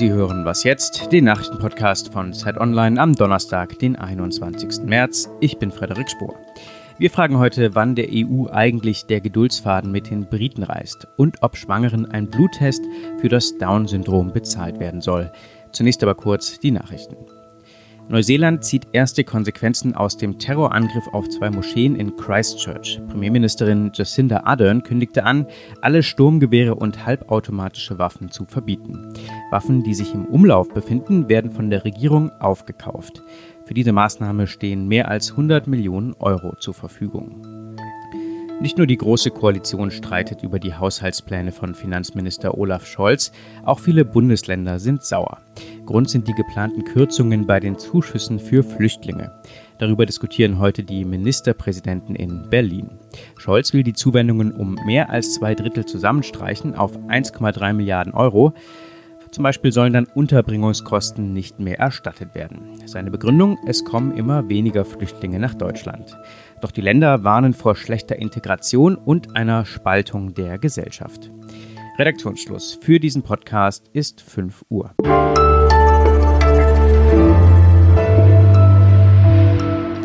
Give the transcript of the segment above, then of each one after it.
Sie hören Was jetzt, den Nachrichtenpodcast von Zeit Online am Donnerstag, den 21. März. Ich bin Frederik Spohr. Wir fragen heute, wann der EU eigentlich der Geduldsfaden mit den Briten reißt und ob Schwangeren ein Bluttest für das Down-Syndrom bezahlt werden soll. Zunächst aber kurz die Nachrichten. Neuseeland zieht erste Konsequenzen aus dem Terrorangriff auf zwei Moscheen in Christchurch. Premierministerin Jacinda Ardern kündigte an, alle Sturmgewehre und halbautomatische Waffen zu verbieten. Waffen, die sich im Umlauf befinden, werden von der Regierung aufgekauft. Für diese Maßnahme stehen mehr als 100 Millionen Euro zur Verfügung. Nicht nur die Große Koalition streitet über die Haushaltspläne von Finanzminister Olaf Scholz, auch viele Bundesländer sind sauer. Grund sind die geplanten Kürzungen bei den Zuschüssen für Flüchtlinge. Darüber diskutieren heute die Ministerpräsidenten in Berlin. Scholz will die Zuwendungen um mehr als zwei Drittel zusammenstreichen auf 1,3 Milliarden Euro. Zum Beispiel sollen dann Unterbringungskosten nicht mehr erstattet werden. Seine Begründung, es kommen immer weniger Flüchtlinge nach Deutschland. Doch die Länder warnen vor schlechter Integration und einer Spaltung der Gesellschaft. Redaktionsschluss für diesen Podcast ist 5 Uhr.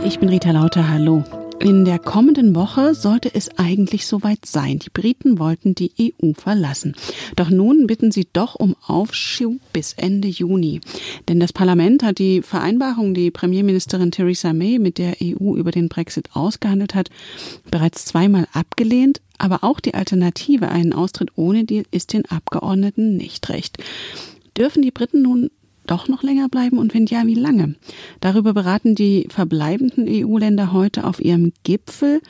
Ich bin Rita Lauter, hallo. In der kommenden Woche sollte es eigentlich soweit sein. Die Briten wollten die EU verlassen. Doch nun bitten sie doch um Aufschub bis Ende Juni. Denn das Parlament hat die Vereinbarung, die Premierministerin Theresa May mit der EU über den Brexit ausgehandelt hat, bereits zweimal abgelehnt. Aber auch die Alternative, einen Austritt ohne Deal, ist den Abgeordneten nicht recht. Dürfen die Briten nun doch noch länger bleiben und wenn ja, wie lange? Darüber beraten die verbleibenden EU-Länder heute auf ihrem Gipfel.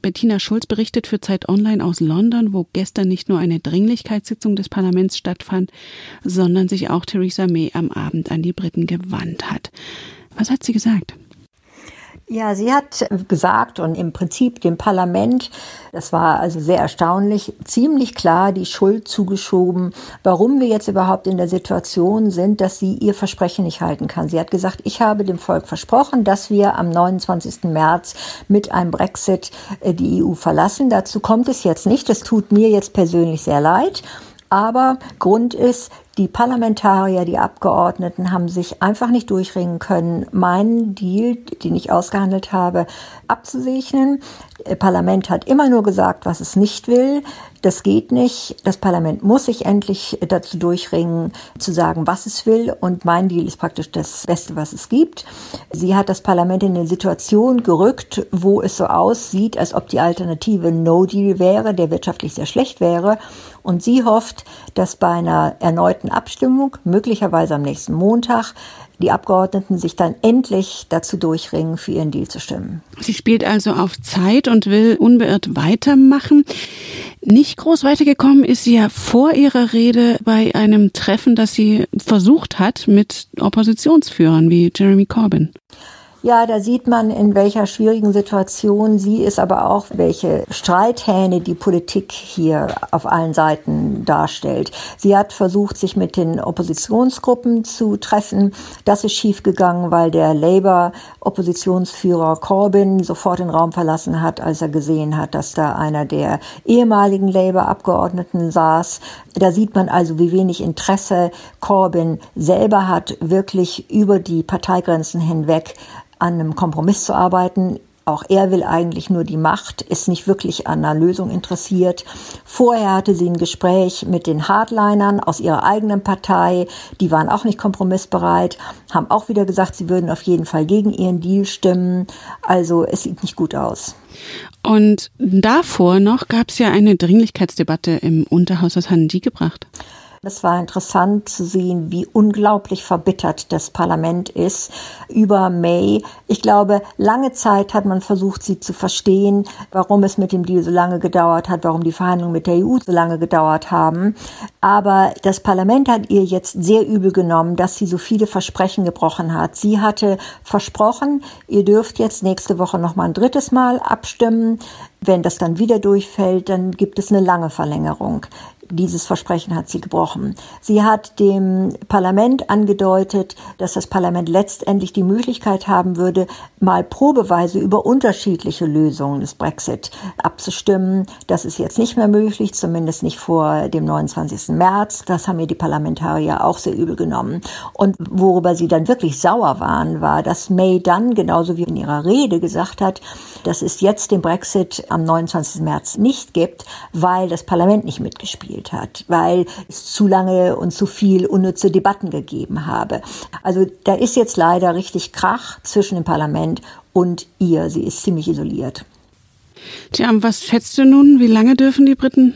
Bettina Schulz berichtet für Zeit Online aus London, wo gestern nicht nur eine Dringlichkeitssitzung des Parlaments stattfand, sondern sich auch Theresa May am Abend an die Briten gewandt hat. Was hat sie gesagt? Ja, sie hat gesagt und im Prinzip dem Parlament, das war also sehr erstaunlich, ziemlich klar die Schuld zugeschoben, warum wir jetzt überhaupt in der Situation sind, dass sie ihr Versprechen nicht halten kann. Sie hat gesagt, ich habe dem Volk versprochen, dass wir am 29. März mit einem Brexit äh, die EU verlassen. Dazu kommt es jetzt nicht. Das tut mir jetzt persönlich sehr leid. Aber Grund ist, die Parlamentarier, die Abgeordneten haben sich einfach nicht durchringen können, meinen Deal, den ich ausgehandelt habe, abzusegnen. Das Parlament hat immer nur gesagt, was es nicht will. Das geht nicht. Das Parlament muss sich endlich dazu durchringen, zu sagen, was es will. Und mein Deal ist praktisch das Beste, was es gibt. Sie hat das Parlament in eine Situation gerückt, wo es so aussieht, als ob die Alternative No Deal wäre, der wirtschaftlich sehr schlecht wäre. Und sie hofft, dass bei einer erneuten Abstimmung, möglicherweise am nächsten Montag, die Abgeordneten sich dann endlich dazu durchringen, für ihren Deal zu stimmen. Sie spielt also auf Zeit und will unbeirrt weitermachen. Nicht groß weitergekommen ist sie ja vor ihrer Rede bei einem Treffen, das sie versucht hat mit Oppositionsführern wie Jeremy Corbyn. Ja, da sieht man, in welcher schwierigen Situation sie ist, aber auch, welche Streithähne die Politik hier auf allen Seiten darstellt. Sie hat versucht, sich mit den Oppositionsgruppen zu treffen. Das ist schiefgegangen, weil der Labour-Oppositionsführer Corbyn sofort den Raum verlassen hat, als er gesehen hat, dass da einer der ehemaligen Labour-Abgeordneten saß. Da sieht man also, wie wenig Interesse Corbyn selber hat, wirklich über die Parteigrenzen hinweg an einem Kompromiss zu arbeiten. Auch er will eigentlich nur die Macht, ist nicht wirklich an einer Lösung interessiert. Vorher hatte sie ein Gespräch mit den Hardlinern aus ihrer eigenen Partei. Die waren auch nicht kompromissbereit, haben auch wieder gesagt, sie würden auf jeden Fall gegen ihren Deal stimmen. Also es sieht nicht gut aus. Und davor noch gab es ja eine Dringlichkeitsdebatte im Unterhaus. Was haben die gebracht? Es war interessant zu sehen, wie unglaublich verbittert das Parlament ist über May. Ich glaube, lange Zeit hat man versucht, sie zu verstehen, warum es mit dem Deal so lange gedauert hat, warum die Verhandlungen mit der EU so lange gedauert haben. Aber das Parlament hat ihr jetzt sehr übel genommen, dass sie so viele Versprechen gebrochen hat. Sie hatte versprochen, ihr dürft jetzt nächste Woche noch mal ein drittes Mal abstimmen. Wenn das dann wieder durchfällt, dann gibt es eine lange Verlängerung. Dieses Versprechen hat sie gebrochen. Sie hat dem Parlament angedeutet, dass das Parlament letztendlich die Möglichkeit haben würde, mal probeweise über unterschiedliche Lösungen des Brexit abzustimmen. Das ist jetzt nicht mehr möglich, zumindest nicht vor dem 29. März. Das haben mir die Parlamentarier auch sehr übel genommen. Und worüber sie dann wirklich sauer waren, war, dass May dann, genauso wie in ihrer Rede gesagt hat, dass es jetzt den Brexit am 29. März nicht gibt, weil das Parlament nicht mitgespielt hat, weil es zu lange und zu viel unnütze Debatten gegeben habe. Also da ist jetzt leider richtig Krach zwischen dem Parlament und ihr. Sie ist ziemlich isoliert. Tja, was schätzt du nun? Wie lange dürfen die Briten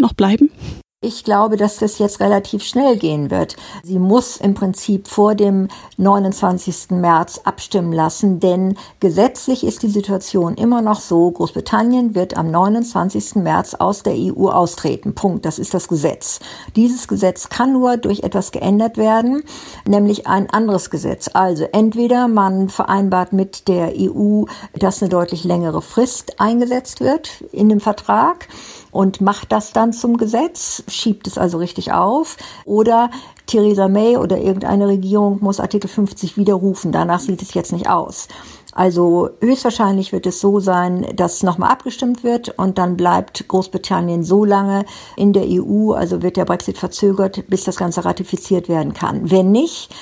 noch bleiben? Ich glaube, dass das jetzt relativ schnell gehen wird. Sie muss im Prinzip vor dem 29. März abstimmen lassen, denn gesetzlich ist die Situation immer noch so, Großbritannien wird am 29. März aus der EU austreten. Punkt. Das ist das Gesetz. Dieses Gesetz kann nur durch etwas geändert werden, nämlich ein anderes Gesetz. Also entweder man vereinbart mit der EU, dass eine deutlich längere Frist eingesetzt wird in dem Vertrag, und macht das dann zum Gesetz, schiebt es also richtig auf. Oder Theresa May oder irgendeine Regierung muss Artikel 50 widerrufen. Danach sieht es jetzt nicht aus. Also höchstwahrscheinlich wird es so sein, dass nochmal abgestimmt wird und dann bleibt Großbritannien so lange in der EU, also wird der Brexit verzögert, bis das Ganze ratifiziert werden kann. Wenn nicht,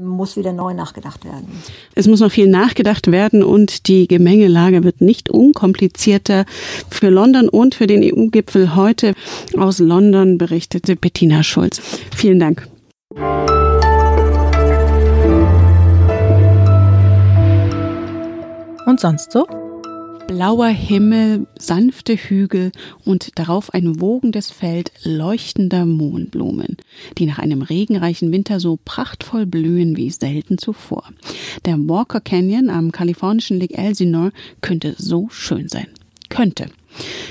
muss wieder neu nachgedacht werden. Es muss noch viel nachgedacht werden und die Gemengelage wird nicht unkomplizierter für London und für den EU-Gipfel heute. Aus London berichtete Bettina Schulz. Vielen Dank. Und sonst so? Blauer Himmel, sanfte Hügel und darauf ein wogendes Feld leuchtender Mohnblumen, die nach einem regenreichen Winter so prachtvoll blühen wie selten zuvor. Der Walker Canyon am kalifornischen Lake Elsinore könnte so schön sein. Könnte.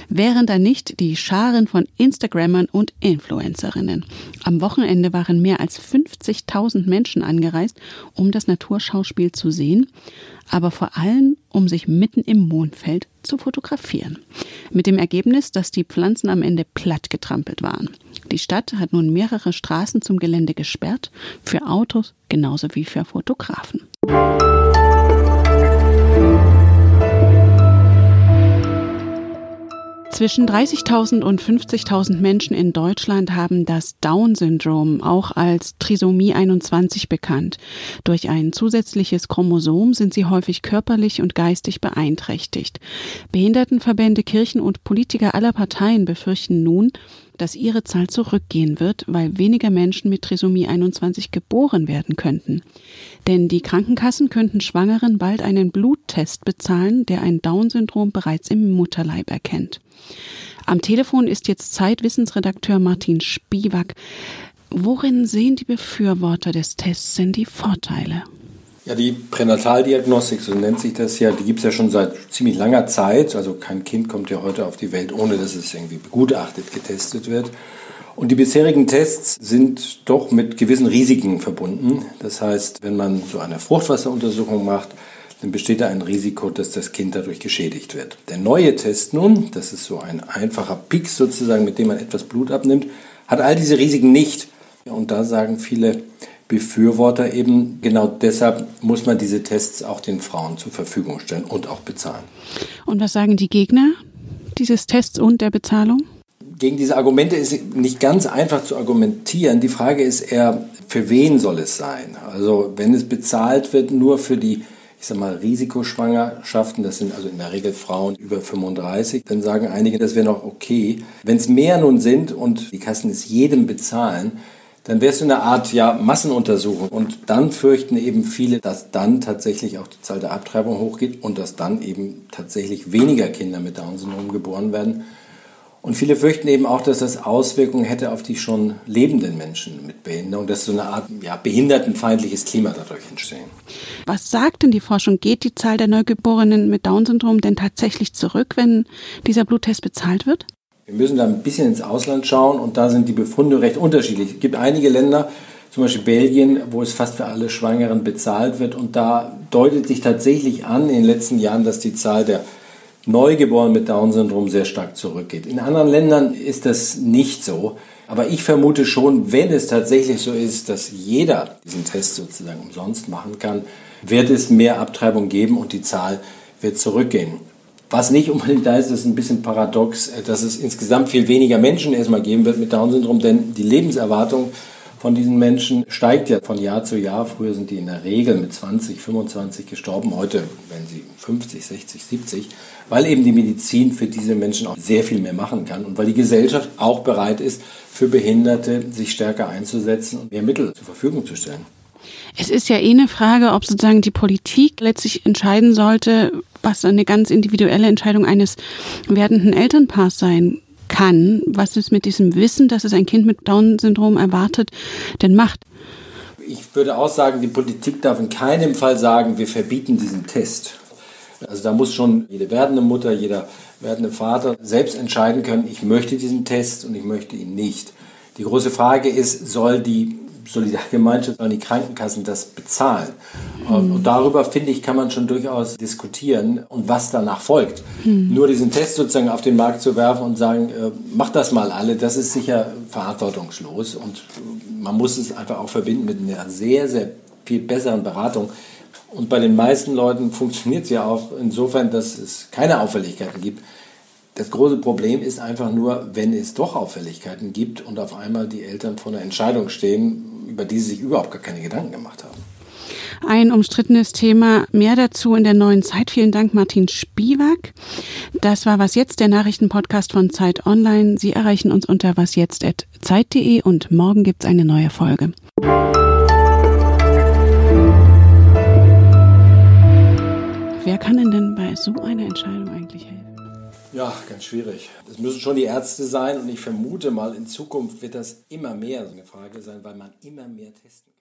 Wären da nicht die Scharen von Instagrammern und Influencerinnen. Am Wochenende waren mehr als 50.000 Menschen angereist, um das Naturschauspiel zu sehen aber vor allem, um sich mitten im Mondfeld zu fotografieren. Mit dem Ergebnis, dass die Pflanzen am Ende platt getrampelt waren. Die Stadt hat nun mehrere Straßen zum Gelände gesperrt, für Autos genauso wie für Fotografen. Zwischen 30.000 und 50.000 Menschen in Deutschland haben das Down-Syndrom, auch als Trisomie 21 bekannt. Durch ein zusätzliches Chromosom sind sie häufig körperlich und geistig beeinträchtigt. Behindertenverbände, Kirchen und Politiker aller Parteien befürchten nun, dass ihre Zahl zurückgehen wird, weil weniger Menschen mit Trisomie 21 geboren werden könnten. Denn die Krankenkassen könnten Schwangeren bald einen Bluttest bezahlen, der ein Down-Syndrom bereits im Mutterleib erkennt. Am Telefon ist jetzt Zeitwissensredakteur Martin Spivak. Worin sehen die Befürworter des Tests denn die Vorteile? Ja, die Pränataldiagnostik, so nennt sich das ja, die gibt es ja schon seit ziemlich langer Zeit. Also kein Kind kommt ja heute auf die Welt, ohne dass es irgendwie begutachtet, getestet wird. Und die bisherigen Tests sind doch mit gewissen Risiken verbunden. Das heißt, wenn man so eine Fruchtwasseruntersuchung macht, dann besteht da ein Risiko, dass das Kind dadurch geschädigt wird. Der neue Test nun, das ist so ein einfacher Pix sozusagen, mit dem man etwas Blut abnimmt, hat all diese Risiken nicht. Und da sagen viele Befürworter eben, genau deshalb muss man diese Tests auch den Frauen zur Verfügung stellen und auch bezahlen. Und was sagen die Gegner dieses Tests und der Bezahlung? Gegen diese Argumente ist nicht ganz einfach zu argumentieren. Die Frage ist eher, für wen soll es sein? Also wenn es bezahlt wird nur für die ich sag mal, Risikoschwangerschaften, das sind also in der Regel Frauen über 35, dann sagen einige, das wäre noch okay. Wenn es mehr nun sind und die Kassen es jedem bezahlen, dann wäre es eine Art ja, Massenuntersuchung. Und dann fürchten eben viele, dass dann tatsächlich auch die Zahl der Abtreibung hochgeht und dass dann eben tatsächlich weniger Kinder mit Down-Syndrom geboren werden. Und viele fürchten eben auch, dass das Auswirkungen hätte auf die schon lebenden Menschen mit Behinderung, dass so eine Art ja, behindertenfeindliches Klima dadurch entstehen. Was sagt denn die Forschung? Geht die Zahl der Neugeborenen mit Down-Syndrom denn tatsächlich zurück, wenn dieser Bluttest bezahlt wird? Wir müssen da ein bisschen ins Ausland schauen und da sind die Befunde recht unterschiedlich. Es gibt einige Länder, zum Beispiel Belgien, wo es fast für alle Schwangeren bezahlt wird und da deutet sich tatsächlich an in den letzten Jahren, dass die Zahl der Neugeborenen mit Down-Syndrom sehr stark zurückgeht. In anderen Ländern ist das nicht so. Aber ich vermute schon, wenn es tatsächlich so ist, dass jeder diesen Test sozusagen umsonst machen kann, wird es mehr Abtreibung geben und die Zahl wird zurückgehen. Was nicht unbedingt da ist, ist ein bisschen paradox, dass es insgesamt viel weniger Menschen erstmal geben wird mit Down-Syndrom, denn die Lebenserwartung von diesen Menschen steigt ja von Jahr zu Jahr. Früher sind die in der Regel mit 20, 25 gestorben. Heute werden sie 50, 60, 70, weil eben die Medizin für diese Menschen auch sehr viel mehr machen kann und weil die Gesellschaft auch bereit ist, für Behinderte sich stärker einzusetzen und mehr Mittel zur Verfügung zu stellen. Es ist ja eh eine Frage, ob sozusagen die Politik letztlich entscheiden sollte, was eine ganz individuelle Entscheidung eines werdenden Elternpaars sein kann, was es mit diesem Wissen, dass es ein Kind mit Down-Syndrom erwartet, denn macht. Ich würde auch sagen, die Politik darf in keinem Fall sagen, wir verbieten diesen Test. Also da muss schon jede werdende Mutter, jeder werdende Vater selbst entscheiden können, ich möchte diesen Test und ich möchte ihn nicht. Die große Frage ist, soll die Solidargemeinschaft, sollen die Krankenkassen das bezahlen? Mhm. Und darüber, finde ich, kann man schon durchaus diskutieren und was danach folgt. Mhm. Nur diesen Test sozusagen auf den Markt zu werfen und sagen, äh, macht das mal alle, das ist sicher verantwortungslos. Und man muss es einfach auch verbinden mit einer sehr, sehr viel besseren Beratung. Und bei den meisten Leuten funktioniert es ja auch insofern, dass es keine Auffälligkeiten gibt. Das große Problem ist einfach nur, wenn es doch Auffälligkeiten gibt und auf einmal die Eltern vor einer Entscheidung stehen, über die sie sich überhaupt gar keine Gedanken gemacht haben. Ein umstrittenes Thema. Mehr dazu in der neuen Zeit. Vielen Dank, Martin Spiewak. Das war Was Jetzt, der Nachrichtenpodcast von Zeit Online. Sie erreichen uns unter wasjetzt.zeit.de und morgen gibt es eine neue Folge. Wer kann denn, denn bei so einer Entscheidung eigentlich helfen? Ja, ganz schwierig. Das müssen schon die Ärzte sein und ich vermute mal, in Zukunft wird das immer mehr so eine Frage sein, weil man immer mehr testen kann.